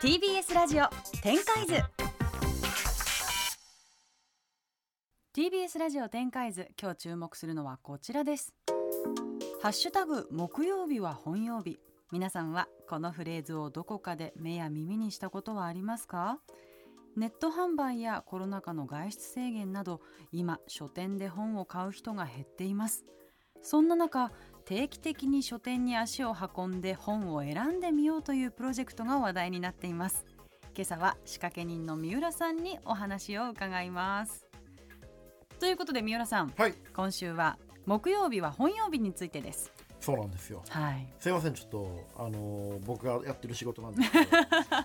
TBS ラジオ展開図。TBS ラジオ展開図今日注目するのはこちらです。ハッシュタグ木曜日は本曜日。皆さんはこのフレーズをどこかで目や耳にしたことはありますか？ネット販売やコロナ禍の外出制限など今書店で本を買う人が減っています。そんな中定期的に書店に足を運んで本を選んでみようというプロジェクトが話題になっています。今朝は仕掛け人の三浦さんにお話を伺います。ということで三浦さん、はい。今週は木曜日は本曜日についてですそうなんですよ。はい。すいませんちょっとあのー僕がやってる仕事なんですけど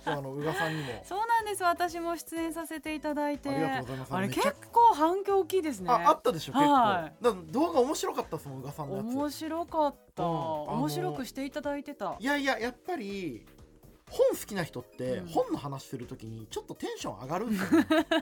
あの宇賀さんにも。そうなんです。私も出演させていただいて。ありがとうございます。あれ結構反響大きいですね。ああったでしょ結構、はいだ動画面白かったですもん宇賀さんのやつ。面白かった、うん面白くしていただいてた。いやいややっぱり本好きな人ってうん。本の話するときにちょっとテンション上がるんですよ、ね、なんか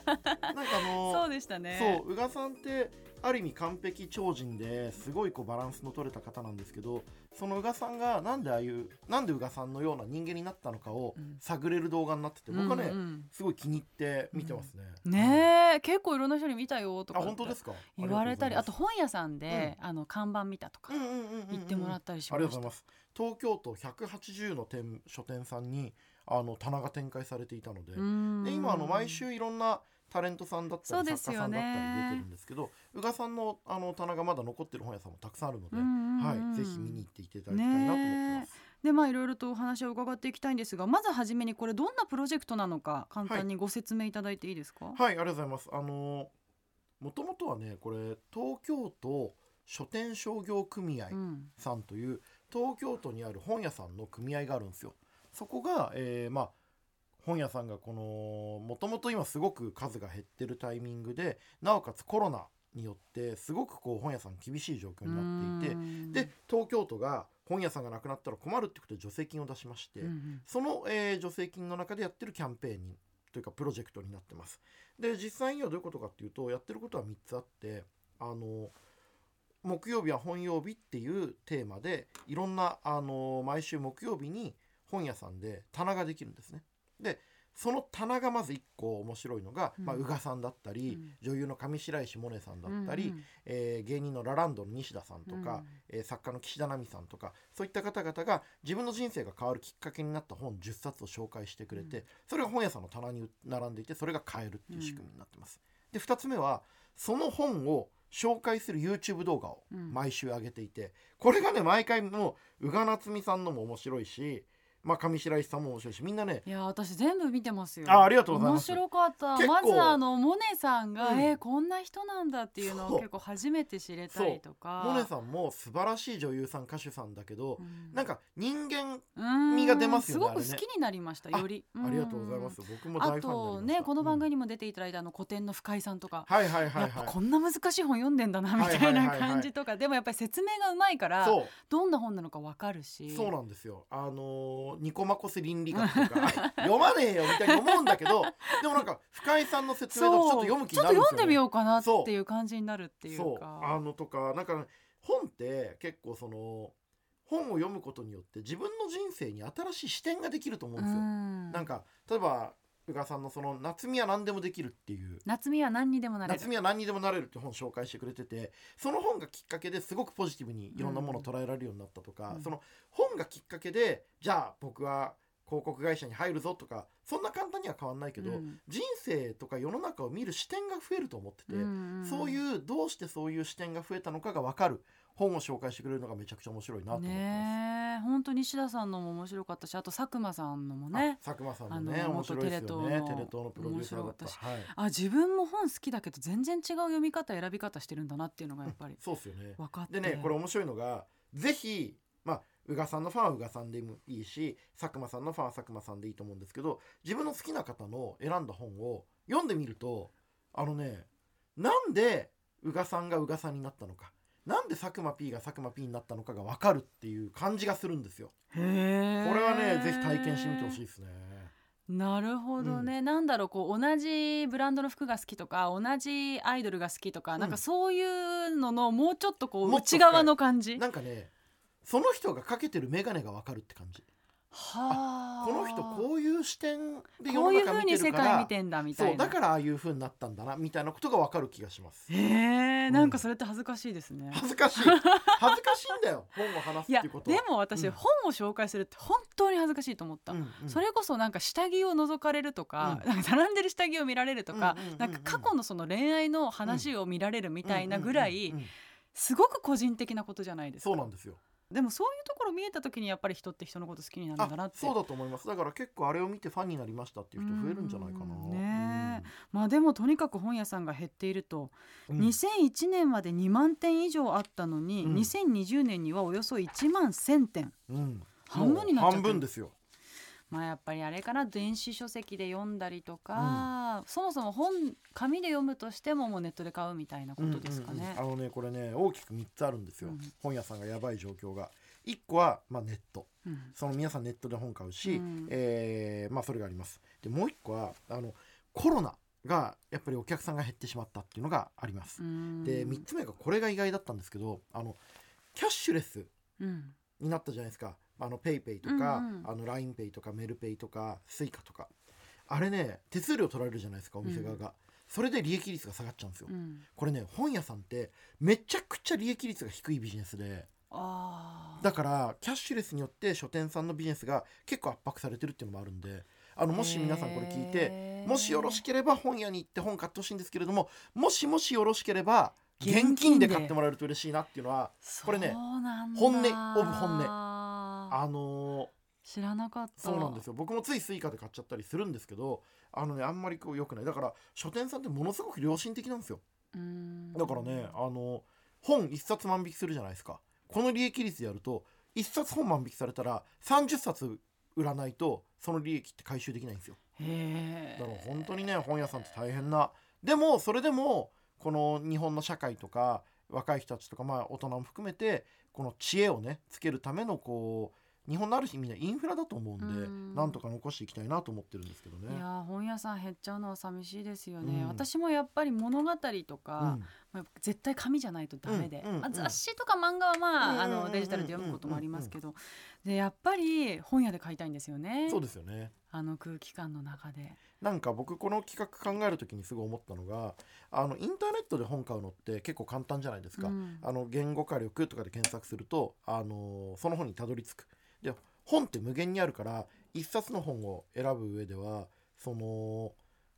あのそうでしたね。そう宇賀さんってある意味完璧超人ですごいこうバランスの取れた方なんですけどその宇賀さんがなんでああいうなんで宇賀さんのような人間になったのかをうん。探れる動画になってて僕はね、うんうんすごい気に入って見てますね。ねえ結構いろんな人に見たよとあか本当ですか？言われたりあとり本屋さんで、あの看板見たとかうんうんうんうんうん言ってもらったりしあました。りがとうございます東京都180の店書店さんにあの棚が展開されていたので,、うん。で今あの毎週いろんなタレントさんだったり作家さんだったり出てるんですけど宇賀さんのあの棚がまだ残ってる本屋さんもたくさんあるので、うんうんうんはい、ぜひ見に行っていただきたいなと思ってます。でまあいろいろとお話を伺っていきたいんですがまずはじめにこれどんなプロジェクトなのか簡単にご説明いただいていいですか、はい、ありがとうございます。あのもともとはね、これ東京都書店商業組合うん。さんという、東京都にある本屋さんの組合があるんですよ。そこが、えーまあ本屋さんがこのもともと今すごく数が減ってるタイミングでなおかつコロナによってすごくこう本屋さん厳しい状況になっていてうんで東京都が本屋さんがなくなったら困るってことで助成金を出しまして、うんうんその、えー助成金の中でやってるキャンペーンにというかプロジェクトになってます。で実際にはどういうことかっていうとやってることは3つあってあの木曜日は本曜日っていうテーマでいろんなあの毎週木曜日に本屋さんで棚ができるんですね。でその棚がまず1個面白いのが、うん。まあ、宇賀さんだったり、うん。女優の上白石萌音さんだったり、うんうん。えー芸人のラランドの西田さんとか、えー作家の岸田奈美さんとかそういった方々が自分の人生が変わるきっかけになった本10冊を紹介してくれて、うん。それが本屋さんの棚に並んでいてそれが買えるっていう仕組みになってます。で2つ目はその本を紹介する YouTube 動画をうん。毎週上げていて、これがね毎回もう宇賀なつみさんのも面白いし、まあ、上白石さんも面白いしみんなね。いや私全部見てますよ。あありがとうございます。面白かった。結構。まずあのモネさんが、うん。えーこんな人なんだっていうのを結構初めて知れたりとか。モネさんも素晴らしい女優さん歌手さんだけど、うん。なんか人間うん味が出ますよねすごく好きになりましたあより。ありがとうございます。僕もあとねこの番組うんにも出ていただいたあの古典の深井さんとか、はいはいはいはい。こんな難しい本読んでんだなみたいな感じとか。でもやっぱり説明がうまいからどんな本なのかわかるし。そうなんですよ。あのーニコマコス倫理学とか 読まねえよみたいに思うんだけど、でもなんか深井さんの説明だとちょっと読む気ちょっとになるんですよ、ね。読んでみようかなっていう感じになるっていうか。あのとかなんかね本って結構その本を読むことによって自分の人生に新しい視点ができると思うんですよ。うん。なんか例えば宇賀さんのその夏美は何でもできるっていう。夏美は何にでもなれる夏美は何にでもなれるって本を紹介してくれててその本がきっかけですごくポジティブにいろんなものを捉えられるようになったとか、うんその本がきっかけでじゃあ僕は広告会社に入るぞとかそんな簡単には変わんないけど、うん。人生とか世の中を見る視点が増えると思ってて、んそういうどうしてそういう視点が増えたのかが分かる。本を紹介してくれるのがめちゃくちゃ面白いなと思ってます。ねえ。本当西田さんのも面白かったしあと佐久間さんのもね。あ佐久間さんもね面白いですよね。元テレ東の。プロデューサーだった。はい、あ自分も本好きだけど全然違う読み方選び方してるんだなっていうのがやっぱりそうですよね。分かって。でねこれ面白いのがぜひまあ宇賀さんのファンは宇賀さんでもいいし佐久間さんのファンは佐久間さんでいいと思うんですけど自分の好きな方の選んだ本を読んでみるとあのねなんで宇賀さんが宇賀さんになったのかなんで佐久間 P が佐久間 P になったのかが分かるっていう感じがするんですよ。これはねぜひ体験してみてほしいですね。なるほどね、なんだろうこう同じブランドの服が好きとか同じアイドルが好きとか、なんかそういうののもうちょっとこう内側の感じ。なんかねその人がかけてる眼鏡が分かるって感じ。はあ。この人こういう視点で世こういうの中見風に世てるから界見てんだみたいな。そうだからああいう風になったんだなみたいなことがわかる気がします。へえうん。なんかそれって恥ずかしいですね、恥ずかしい。恥ずかしいんだよ。本を話すっていうことは。でも私、うん。本を紹介するって本当に恥ずかしいと思った、うんうん。それこそなんか下着を覗かれるとか,、うん。なんか並んでる下着を見られるとか、うんうんうんうん。なんか過去のその恋愛の話を見られるみたいなぐらい、すごく個人的なことじゃないですか。そうなんですよでもそういうところ見えた時にやっぱり人って人のこと好きになるんだなって。あそうだと思います。だから結構あれを見てファンになりましたっていう人増えるんじゃないかな。うん。ねまあでもとにかく本屋さんが減っていると、うん。2001年まで2万店以上あったのに、うん。2020年にはおよそ1万1000店うん。半分になっちゃっ半分ですよまあやっぱりあれかな電子書籍で読んだりとか、そもそも本紙で読むとしてももうネットで買うみたいなことですかね。うんうんうん。あのねこれね大きく3つあるんですよ、うん。本屋さんがやばい状況が。1個は、まあ、ネット。うん。その皆さんネットで本買うし、うん。えーまあ、それがあります。でもう1個はあのコロナがやっぱりお客さんが減ってしまったっていうのがあります、うん。で3つ目がこれが意外だったんですけどあのキャッシュレスうん。になったじゃないですかあの PayPay とか、うんうん。あの LINEPay とかメルペイとか Suica とか。あれね手数料取られるじゃないですかお店側が、それで利益率が下がっちゃうんですよ、うん。これね本屋さんってめちゃくちゃ利益率が低いビジネスで。だからキャッシュレスによって書店さんのビジネスが結構圧迫されてるっていうのもあるんで。あのもし皆さんこれ聞いてもしよろしければ本屋に行って本買ってほしいんですけれどももしもしよろしければ現金で。買ってもらえると嬉しいなっていうのはこれね本音オブ本音ああの知らなかった。そうなんですよ。僕もつい Suica で買っちゃったりするんですけどあのねあんまりこう良くない。だから書店さんってものすごく良心的なんですよ。うん。だからねあの本1冊万引きするじゃないですか。この利益率でやると1冊本万引きされたら30冊売らないとその利益って回収できないんですよ。へだから本当にね本屋さんって大変な。でもそれでもこの日本の社会とか若い人たちとかまあ大人も含めてこの知恵をねつけるためのこう日本のある日みんなインフラだと思うんでうん。なんとか残していきたいなと思ってるんですけどね。い。やー本屋さん減っちゃうのは寂しいですよね、うん。私もやっぱり物語とか、うん。まあ絶対紙じゃないとダメで、雑誌とか漫画はまあ,、うん。あのデジタルで読むこともありますけど、でやっぱり本屋で買いたいんですよね。そうですよね。あの空気感の中で。なんか僕この企画考える時にすごい思ったのがあのインターネットで本買うのって結構簡単じゃないですか、うん。あの言語化力とかで検索すると、あのその本にたどり着くで本って無限にあるから一冊の本を選ぶ上ではその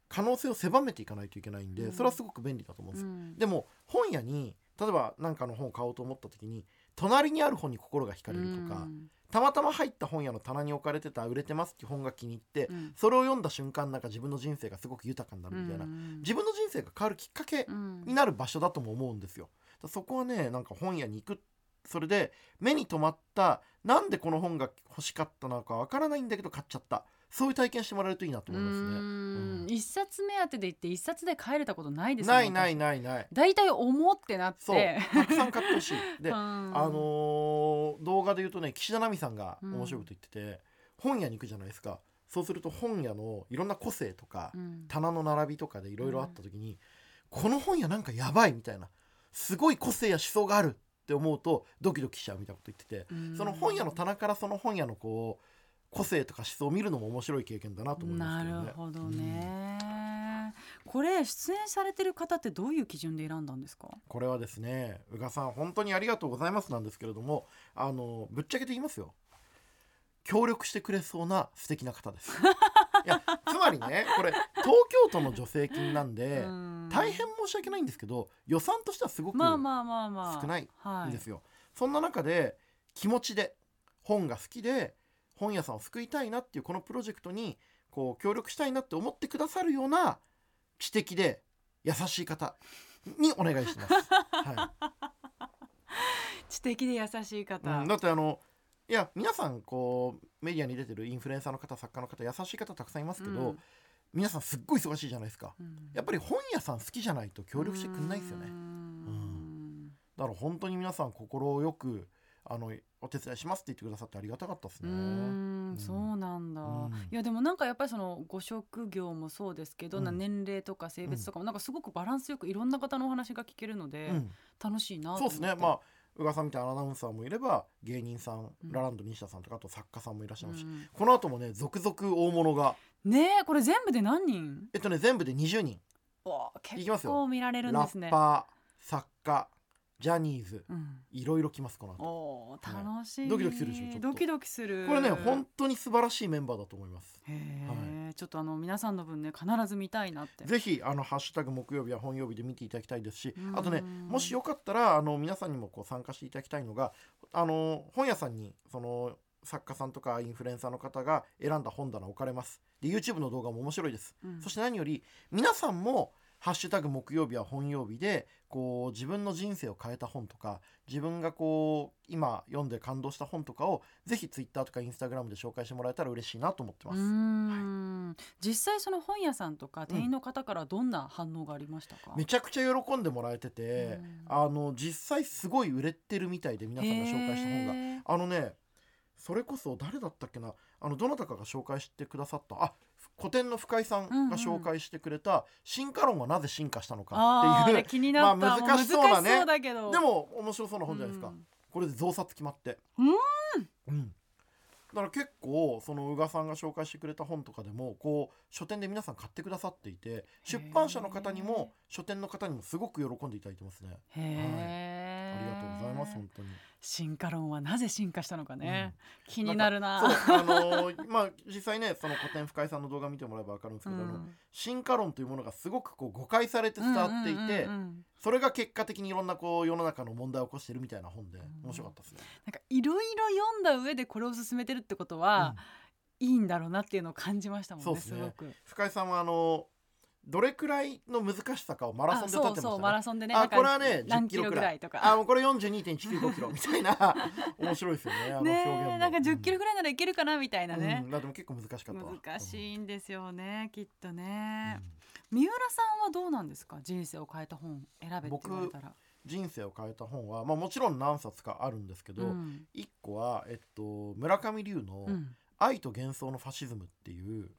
可能性を狭めていかないといけないんで、うん。それはすごく便利だと思うんです。よ、うん。でも本屋に例えば何かの本を買おうと思った時に隣にある本に心が惹かれるとか、うん。たまたま入った本屋の棚に置かれてた売れてますって本が気に入って、うん。それを読んだ瞬間なんか自分の人生がすごく豊かになるみたいな、うん。自分の人生が変わるきっかけうん。になる場所だとも思うんですよ。だそこはねなんか本屋に行くそれで目に留まったなんでこの本が欲しかったのかわからないんだけど買っちゃった。そういう体験してもらえるといいなと思いますね。うん。うん。一冊目当てで行って一冊で帰れたことないですないないいないない。大体思ってなっそう。てたくさん買ってほしい。で、うん。あのー動画で言うとね岸田奈美さんが面白いこと言ってて、本屋に行くじゃないですか。そうすると本屋のいろんな個性とか、うん。棚の並びとかでいろいろあった時に、この本屋なんかやばいみたいなすごい個性や思想があるって思うとドキドキしちゃうみたいなこと言ってて、うん。その本屋の棚からその本屋のこう個性とか思想を見るのも面白い経験だなと思いまなすけどね。るほどね、これ出演されてる方ってどういう基準で選んだんですか？これはですね宇賀さん本当にありがとうございますなんですけれどもあのぶっちゃけて言いますよ。協力してくれそうな素敵な方です いやつまりねこれ東京都の助成金なんで、うん。大変申し訳ないんですけど予算としてはすごくまあまあまあまあ。少ないんですよ、そんな中で気持ちで本が好きで本屋さんを救いたいなっていうこのプロジェクトにこう協力したいなって思ってくださるような知的で優しい方にお願いします。はい。知的で優しい方、うん、だってあのいや皆さんこうメディアに出てるインフルエンサーの方作家の方優しい方たくさんいますけど、うん。皆さんすっごい忙しいじゃないですか。うん。やっぱり本屋さん好きじゃないと協力してくんないですよね。うん。だから本当に皆さん心よくあのお手伝いしますって言ってくださってありがたかったですうねんそうなんだ、うん。いやでもなんかやっぱりそのご職業もそうですけど、うん。な年齢とか性別とかもなんかすごくバランスよくいろんな方のお話が聞けるので、うん。楽しいなと思って。そうですね。まあ宇賀さんみたいなアナウンサーもいれば芸人さん、うんラランド西田さんとかあと作家さんもいらっしゃいますし、うん。この後もね続々大物が。ねえこれ全部で何人？えっとね全部で20人。わあ結いきますよ。構見られるんラですね。ッパー作家ジャニーズ。うん。いろいろ来ますこの後。おー楽しい、ドキドキするでしょドキドキする。これね本当に素晴らしいメンバーだと思います。へえ、ちょっとあの皆さんの分ね必ず見たいなって。ぜひあのハッシュタグ木曜日は本曜日で見ていただきたいですしうん。あとねもしよかったらあの皆さんにもこう参加していただきたいのがあの本屋さんにその作家さんとかインフルエンサーの方が選んだ本棚置かれます。で YouTube の動画も面白いです、うん。そして何より皆さんもハッシュタグ木曜日は本曜日でこう自分の人生を変えた本とか自分がこう今読んで感動した本とかをぜひ Twitter とか Instagram で紹介してもらえたら嬉しいなと思ってます、うーん、実際その本屋さんとか店員の方からどんな反応がありましたか、めちゃくちゃ喜んでもらえてて、あの実際すごい売れてるみたいで皆さんが紹介した本が。あのねそれこそ誰だったっけな？あのどなたかが紹介してくださった。あ古典の深井さんが紹介してくれた「進化論はなぜ進化したのか」っていうれ気になった、まあも難しそうなね。難しそうだけど。でも面白そうな本じゃないですか、うん。これで増刷決まって。うん。うん。だから結構その宇賀さんが紹介してくれた本とかでもこう書店で皆さん買ってくださっていて出版社の方にも書店の方にもすごく喜んでいただいてますね。へえ、ありがとうございます本当に。進化論はなぜ進化したのかね、う気になるな。あのー まあ実際ねその古典深井さんの動画見てもらえば分かるんですけど、うん。進化論というものがすごくこう誤解されて伝わっていて、うんうんうんうん。それが結果的にいろんなこう世の中の問題を起こしてるみたいな本でん。面白かったですね。なんかいろいろ読んだ上でこれを進めてるってことは、いいんだろうなっていうのを感じましたもんねそうですごく。深井さんはあのどれくらいの難しさかをマラソンで立ってましたね。あそうそうマラソンでねあこれはね10何キロキロくらい。ぐらいとか。あもうこれ42.195キロみたいな。面白いですよねあの表現も。ねえなんか10キロぐぐらいならいけるかなみたいなね。うん、、だでも結構難しかったわ。難しいんですよねきっとうんね、うん。三浦さんはどうなんですか？人生を変えた本選べって言われたら。人生を変えた本は、まあ、もちろん何冊かあるんですけど、うん。一個は、えっと、村上龍のうん「愛と幻想のファシズム」っていう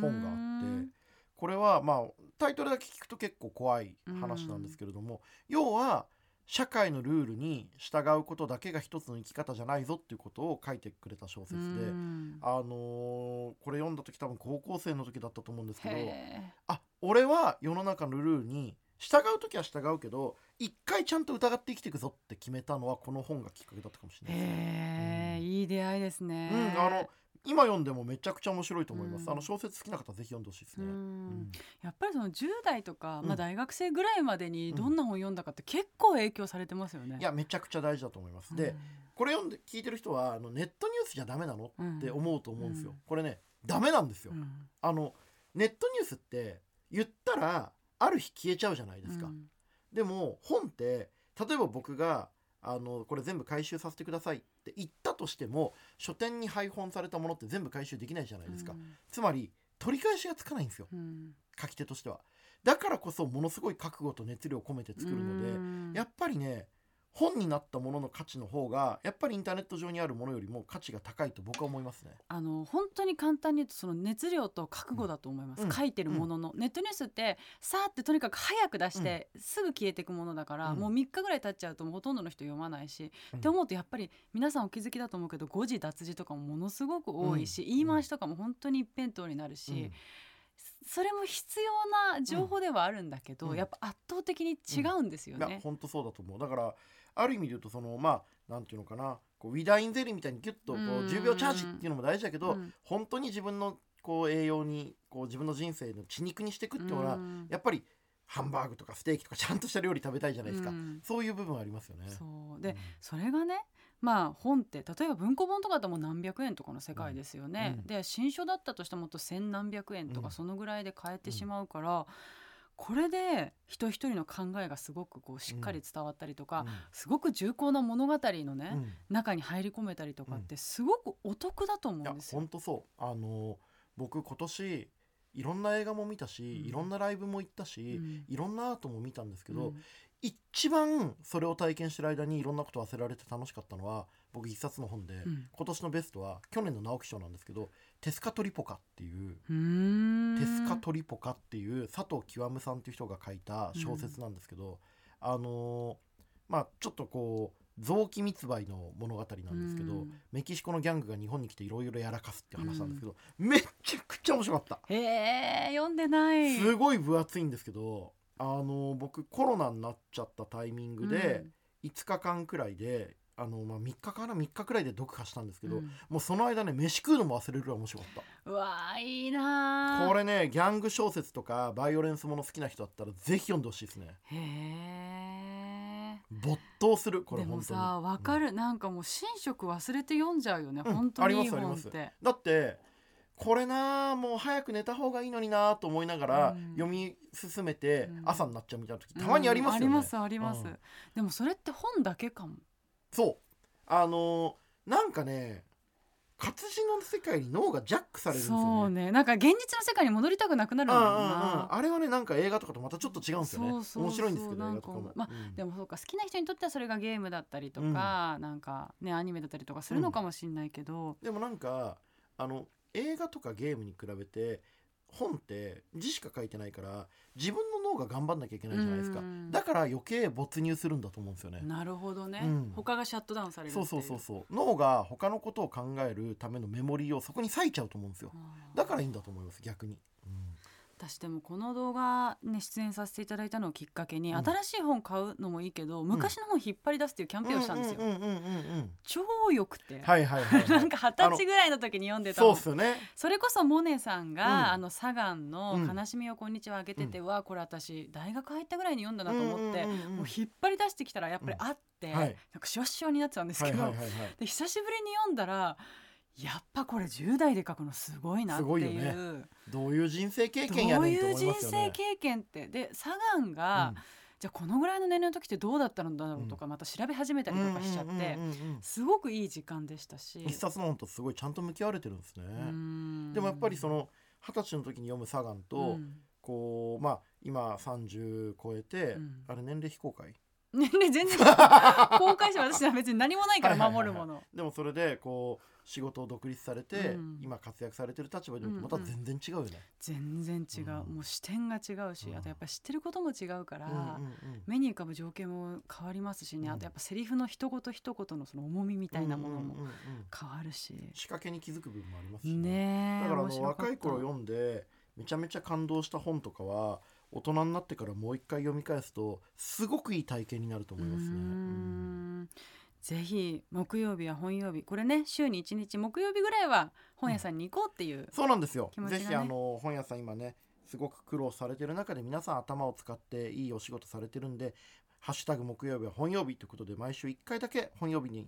本があってこれはまあタイトルだけ聞くと結構怖い話なんですけれども、要は社会のルールに従うことだけが一つの生き方じゃないぞっていうことを書いてくれた小説で、うん。あのーこれ読んだ時多分高校生の時だったと思うんですけどへあ俺は世の中のルールに従う時は従うけど一回ちゃんと疑って生きていくぞって決めたのはこの本がきっかけだったかもしえれないですね。うん。いい出会いですね。うん、あの今読んでもめちゃくちゃ面白いと思います。うんあの小説好きな方ぜひ読んでほしいですうね。んやっぱりその10代とか、うんまあ、大学生ぐらいまでにうんどんな本読んだかって結構影響されてますよね。いやめちゃくちゃ大事だと思います。で、これ読んで聞いてる人はあのネットニュースじゃダメなのうん、って思うと思うんですよ。うんこれねダメなんですよ。うんあのネットニュースって言ったらある日消えちゃうじゃないですか。うんでも本って例えば僕があのこれ全部回収させてくださいって言ったとしても書店に配本されたものって全部回収できないじゃないですか、つまり取り返しがつかないんですよ。うん。書き手としては。だからこそものすごい覚悟と熱量を込めて作るので、うん。やっぱりね本になったものの価値の方がやっぱりインターネット上にあるものよりも価値が高いと僕は思いますね。あの本当に簡単に言うとその熱量と覚悟だと思います、うん。書いてるものの、ネットニュースってさーってとにかく早く出して、すぐ消えていくものだから、うん。もう3日ぐらい経っちゃうとほとんどの人読まないし、うん。って思うとやっぱり皆さんお気づきだと思うけど誤字脱字とかもものすごく多いし、うん。言い回しとかも本当に一辺倒になるし、うん。それも必要な情報ではあるんだけど、うん。やっぱ圧倒的に違うんですよいやね。本当そうだと思う。だからある意味で言うとそのまあなんていうのかな。こうウィダーインゼリーみたいにギュッとこううん。10秒チャージっていうのも大事だけど、うん。本当に自分のこう栄養にこう自分の人生の血肉にしていくっていうのは、うん。やっぱりハンバーグとかステーキとかちゃんとした料理食べたいじゃないですか、うん。そういう部分はありますよね。そう。で、うん。それがねまあ本って例えば文庫本とかだともう何百円とかの世界ですよね。うん。で新書だったとしてももっと千何百円とうん。かそのぐらいで買えてしまうから、これで人一人の考えがすごくこうしっかり伝わったりとか、すごく重厚な物語のね、うん。うん中に入り込めたりとかってすごくお得だと思うんですよ。本当そう。あの僕今年いろんな映画も見たし、うん。いろんなライブも行ったし、うん。いろんなアートも見たんですけど、うん。一番それを体験してる間にいろんなこと忘れられて楽しかったのは僕一冊の本で、うん。今年のベストは去年の直木賞なんですけど「テスカトリポカ」っていうテスカトリポカっていう佐藤極さんっていう人が書いた小説なんですけど、あのーまあちょっとこう臓器密売の物語なんですけど、うん。メキシコのギャングが日本に来ていろいろやらかすっていう話なんですけど、めちゃくちゃ面白かった。へえ読んでない。すごい分厚いんですけどあの僕コロナになっちゃったタイミングで、5日間くらいであの、まあ、3日かな？3日くらいで読破したんですけど、うん。もうその間ね飯食うのも忘れるぐらい面白かっうわーいいたなー。これねギャング小説とかバイオレンスもの好きな人だったらぜひ読んでほしいですね。へえ没頭するこれでも本当に。さわかる、なんかもう寝食忘れて読んじゃうよね、うん本当にいいありますあります。本ってだってこれなあもう早く寝た方がいいのになあと思いながらうん。読み進めてうん。朝になっちゃうみたいな時たまにありますよね、うんありますあります、うん。でもそれって本だけかもそう。あのーなんかね活字の世界に脳がジャックされるんですよね。そうね。なんか現実の世界に戻りたくなくなるあれはねなんか映画とかとまたちょっと違うんですよね。そうそうそう。面白いんですけど映画とかも、まあうん。でもそうか好きな人にとってはそれがゲームだったりとか、なんかねアニメだったりとかするのかもしれないけど、でもなんかあの映画とかゲームに比べて本って字しか書いてないから自分の脳が頑張んなきゃいけないじゃないですか、うん。だから余計没入するんだと思うんですよね、なるほどね、うん。他がシャットダウンされるそうそうそうそう。脳が他のことを考えるためのメモリーをそこに割いちゃうと思うんですよ。だからいいんだと思います逆に、私でもこの動画ね出演させていただいたのをきっかけに、うん。新しい本買うのもいいけど昔の本引っ張り出すっていうキャンペーンをしたんですよ、うんうんうんうんうん。超良くて、はいはいはい、はい、なんか二十歳ぐらいの時に読んでた本そうっすよね。それこそモネさんが、うん。あのサガンのうん「悲しみをこんにちは」あげてて、わあこれ私大学入ったぐらいに読んだなと思って、うんうんうんうん。もう引っ張り出してきたらやっぱりあって、うん。はい。なんかシワシワになってたんですけど、はいはいはいはい。で久しぶりに読んだらやっぱこれ10代で書くのすごいなっていう。ね。どういう人生経験やどうねんという人思いますよね。生経験って。でサガンが、じゃあこのぐらいの年齢の時ってどうだったんだろうとか、また調べ始めたりとかしちゃって、うんうんうんうん。うんすごくいい時間でしたし。一冊の本とすごいちゃんと向き合われてるんですね、うん。でもやっぱりその二十歳の時に読むサガンと、うん。こうまあ今30超えて、うん。あれ年齢非公開年齢全然。公開して私は別に何もないから守るもの。でもそれでこう仕事を独立されて、うん。今活躍されてる立場で見るとうんうん。また全然違うよね、全然違う、うん。もう視点が違うし、うん。あとやっぱり知ってることも違うから、うんうんうん。目に浮かぶ情景も変わりますしね、うん。あとやっぱセリフの一言一言のその重みみたいなものもうんうんうんうん。変わるし、仕掛けに気づく部分もありますしね。えだからあの若い頃読んでめちゃめちゃ感動した本とかは大人になってからもう一回読み返すとすごくいい体験になると思いますね。ぜひ木曜日は本曜日これね週に1日木曜日ぐらいは本屋さんに行こうっていう、そうなんですよ。ぜひあの本屋さん今ねすごく苦労されてる中で皆さん頭を使っていいお仕事されてるんで「ハッシュタグ木曜日は本曜日」ということで毎週1回だけ本曜日に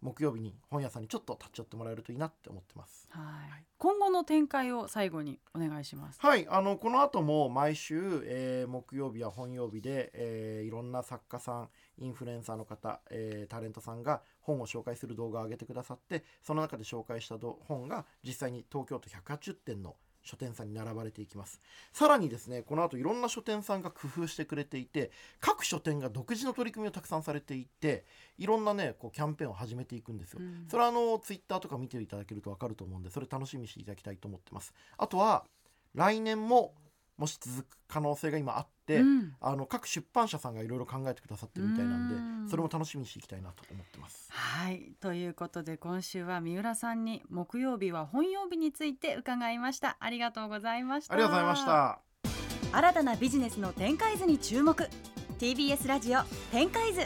木曜日に本屋さんにちょっと立ち寄ってもらえるといいなって思ってます。はい今後の展開を最後にお願いします。はい、あのこの後も毎週、えー木曜日は本曜日で、えーいろんな作家さんインフルエンサーの方、えータレントさんが本を紹介する動画を上げてくださってその中で紹介したど本が実際に東京都180店の書店さんに並ばれていきます。さらにですねこの後いろんな書店さんが工夫してくれていて各書店が独自の取り組みをたくさんされていていろんなねこうキャンペーンを始めていくんですよ、うん。それはあのツイッターとか見ていただけると分かると思うんでそれ楽しみにしていただきたいと思ってます。あとは来年ももし続く可能性が今あって、うん。あの各出版社さんがいろいろ考えてくださってるみたいなんでうん。それも楽しみにしていきたいなと思ってます。はい。ということで今週は三浦さんに木曜日は本曜日について伺いました。ありがとうございました。ありがとうございました。新たなビジネスの展開図に注目。TBS ラジオ展開図